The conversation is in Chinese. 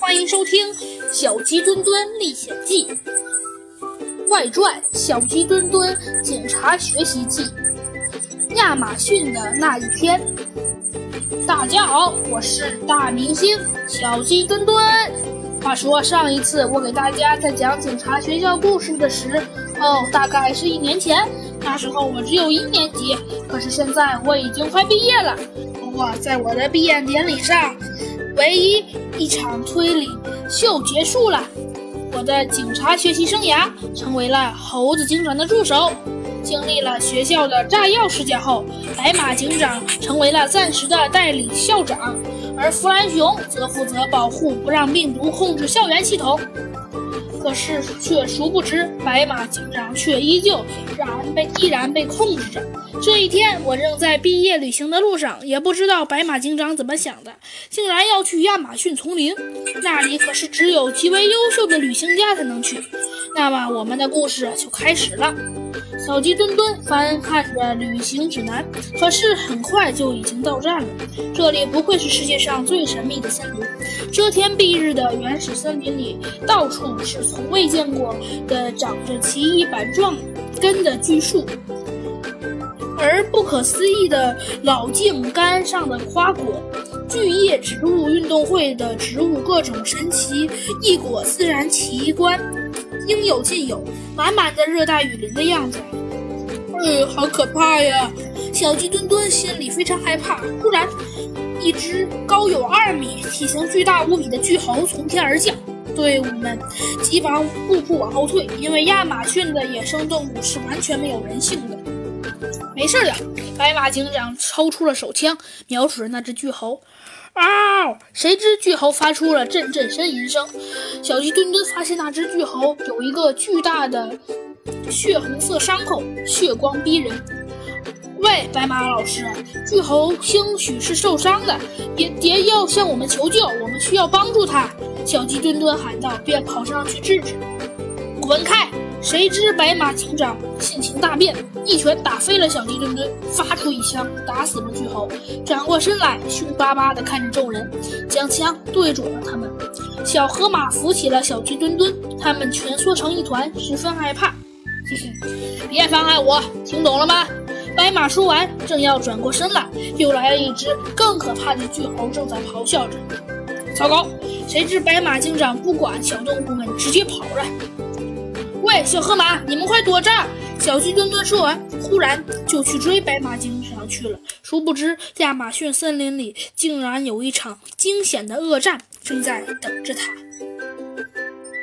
欢迎收听《小鸡墩墩历险记》外传《小鸡墩墩警察学习记》。亚马逊的那一天，大家好，我是大明星小鸡墩墩。话说上一次我给大家在讲警察学校故事的时候，大概是一年前，那时候我只有一年级。可是现在我已经快毕业了。不过在我的毕业典礼上，唯一一场推理秀结束了，我的警察学习生涯成为了猴子警长的助手。经历了学校的炸药事件后，白马警长成为了暂时的代理校长，而弗兰熊则负责保护，不让病毒控制校园系统。可是却殊不知，白马警长却依旧然被依然被控制着。这一天，我正在毕业旅行的路上，也不知道白马警长怎么想的，竟然要去亚马逊丛林。那里可是只有极为优秀的旅行家才能去。那么，我们的故事就开始了。小鸡墩墩翻看着旅行指南，可是很快就已经到站了。这里不愧是世界上最神秘的森林，遮天蔽日的原始森林里，到处是从未见过的长着奇异板状根的巨树，而不可思议的老茎干上的花果，巨叶植物运动会的植物各种神奇异果自然奇观。应有尽有，满满的热带雨林的样子。哎，好可怕呀！小鸡墩墩心里非常害怕。突然，一只高有二米、体型巨大无比的巨猴从天而降，队伍们急忙步步往后退，因为亚马逊的野生动物是完全没有人性的。没事的，白马警长抽出了手枪，瞄准了那只巨猴。嗷！谁知巨猴发出了阵阵呻吟声。小鸡墩墩发现那只巨猴有一个巨大的血红色伤口，血光逼人。喂，白马老师，巨猴兴许是受伤的，别别要向我们求救，我们需要帮助它。小鸡墩墩喊道，便跑上去制止。滚开！谁知白马警长性情大变，一拳打飞了小鸡墩墩，发出一枪打死了巨猴，转过身来凶巴巴地看着众人，将枪对准了他们。小河马扶起了小鸡墩墩，他们蜷缩成一团，十分害怕。嘿嘿，别妨碍我，听懂了吗？白马说完，正要转过身来，又来了一只更可怕的巨猴，正在咆哮着。糟糕！谁知白马警长不管小动物们，直接跑了。喂，小河马，你们快躲这儿！小鸡墩墩说完，忽然就去追白马警长去了。殊不知，亚马逊森林里竟然有一场惊险的恶战正在等着他。